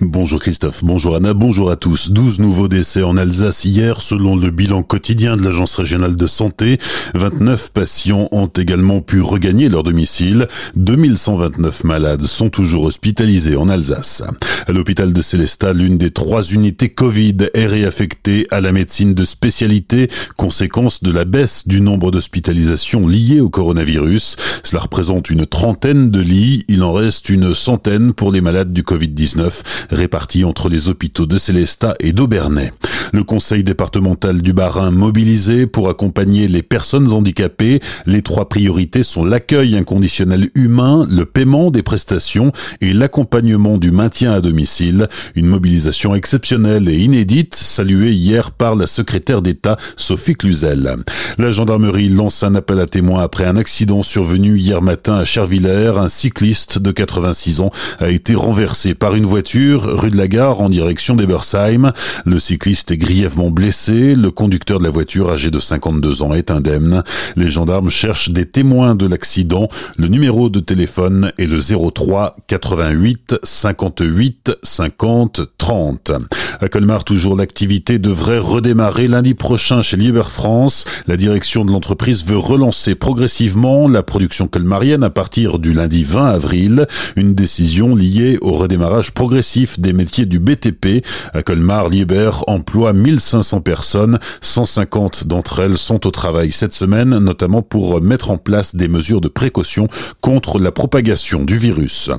Bonjour Christophe, bonjour Anna, bonjour à tous. 12 nouveaux décès en Alsace hier selon le bilan quotidien de l'Agence régionale de santé. 29 patients ont également pu regagner leur domicile. 2129 malades sont toujours hospitalisés en Alsace. À l'hôpital de Célestat, l'une des trois unités Covid est réaffectée à la médecine de spécialité, conséquence de la baisse du nombre d'hospitalisations liées au coronavirus. Cela représente une trentaine de lits. Il en reste une centaine pour les malades du Covid-19 répartis entre les hôpitaux de Célestat et d'Aubernay. Le conseil départemental du Bas-Rhin mobilisé pour accompagner les personnes handicapées. Les trois priorités sont l'accueil inconditionnel humain, le paiement des prestations et l'accompagnement du maintien à domicile. Une mobilisation exceptionnelle et inédite, saluée hier par la secrétaire d'État Sophie Cluzel. La gendarmerie lance un appel à témoins après un accident survenu hier matin à Chervillers. Un cycliste de 86 ans a été renversé par une voiture rue de la Gare en direction d'Ebersheim. Le cycliste est grièvement blessé. Le conducteur de la voiture, âgé de 52 ans, est indemne. Les gendarmes cherchent des témoins de l'accident. Le numéro de téléphone est le 03 88 58 50 30. À Colmar, toujours l'activité devrait redémarrer lundi prochain chez Liber France. La direction de l'entreprise veut relancer progressivement la production colmarienne à partir du lundi 20 avril. Une décision liée au redémarrage progressif des métiers du BTP. À Colmar, Liber emploie 1500 personnes. 150 d'entre elles sont au travail cette semaine, notamment pour mettre en place des mesures de précaution contre la propagation du virus.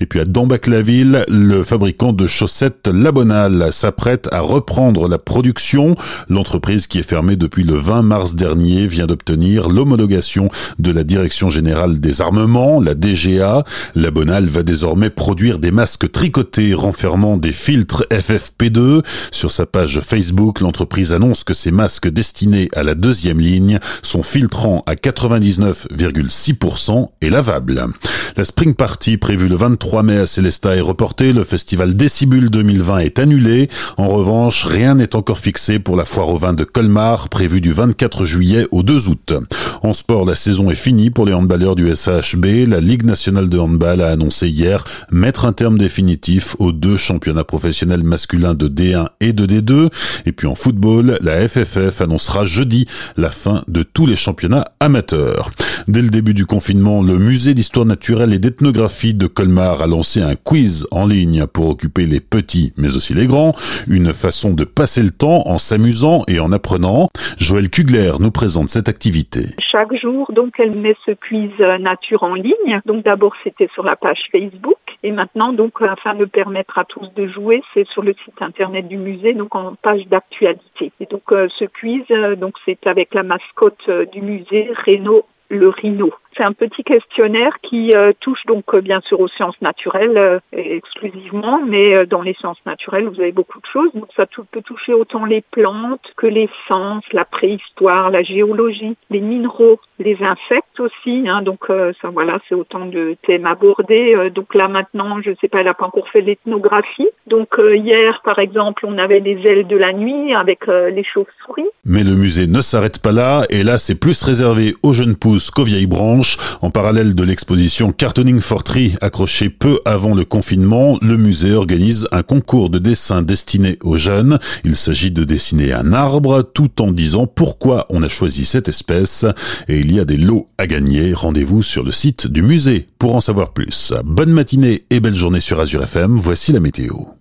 Et puis à Dambac-la-Ville, le fabricant de chaussettes Labonal s'apprête à reprendre la production. L'entreprise qui est fermée depuis le 20 mars dernier vient d'obtenir l'homologation de la Direction générale des armements, la DGA. Labonal va désormais produire des masques tricotés renfermant des filtres FFP2. Sur sa page Facebook, l'entreprise annonce que ces masques destinés à la deuxième ligne sont filtrants à 99,6% et lavables. La Spring Party prévue le 23 mai à Célestat est reportée. Le festival Décibule 2020 est annulé. En revanche, rien n'est encore fixé pour la foire au vin de Colmar prévue du 24 juillet au 2 août. En sport, la saison est finie pour les handballeurs du SHB. La Ligue nationale de handball a annoncé hier mettre un terme définitif aux deux championnats professionnels masculins de D1 et de D2. Et puis en football, la FFF annoncera jeudi la fin de tous les championnats amateurs. Dès le début du confinement, le musée d'histoire naturelle et d'ethnographie de Colmar a lancé un quiz en ligne pour occuper les petits mais aussi les grands. Une façon de passer le temps en s'amusant et en apprenant. Joël Kugler nous présente cette activité. Chaque jour, donc, elle met ce quiz nature en ligne. Donc d'abord, c'était sur la page Facebook. Et maintenant, donc, afin de permettre à tous de jouer, c'est sur le site internet du musée, donc en page d'actualité. Et donc, euh, ce quiz, euh, donc, c'est avec la mascotte euh, du musée, Renault le rhino. C'est un petit questionnaire qui euh, touche donc euh, bien sûr aux sciences naturelles euh, exclusivement, mais dans les sciences naturelles, vous avez beaucoup de choses. Donc ça peut toucher autant les plantes que les sciences, la préhistoire, la géologie, les minéraux, les insectes aussi. Hein. donc ça voilà, c'est autant de thèmes abordés. donc là maintenant, je ne sais pas, elle n'a pas encore fait l'ethnographie. Donc hier, par exemple, on avait les ailes de la nuit avec les chauves-souris. Mais le musée ne s'arrête pas là, et là c'est plus réservé aux jeunes pousses qu'aux vieilles branches. En parallèle de l'exposition Cartooning for Tree accrochée peu avant le confinement, le musée organise un concours de dessin destiné aux jeunes. Il s'agit de dessiner un arbre tout en disant pourquoi on a choisi cette espèce et il y a des lots à gagner. Rendez-vous sur le site du musée pour en savoir plus. Bonne matinée et belle journée sur Azure FM. Voici la météo.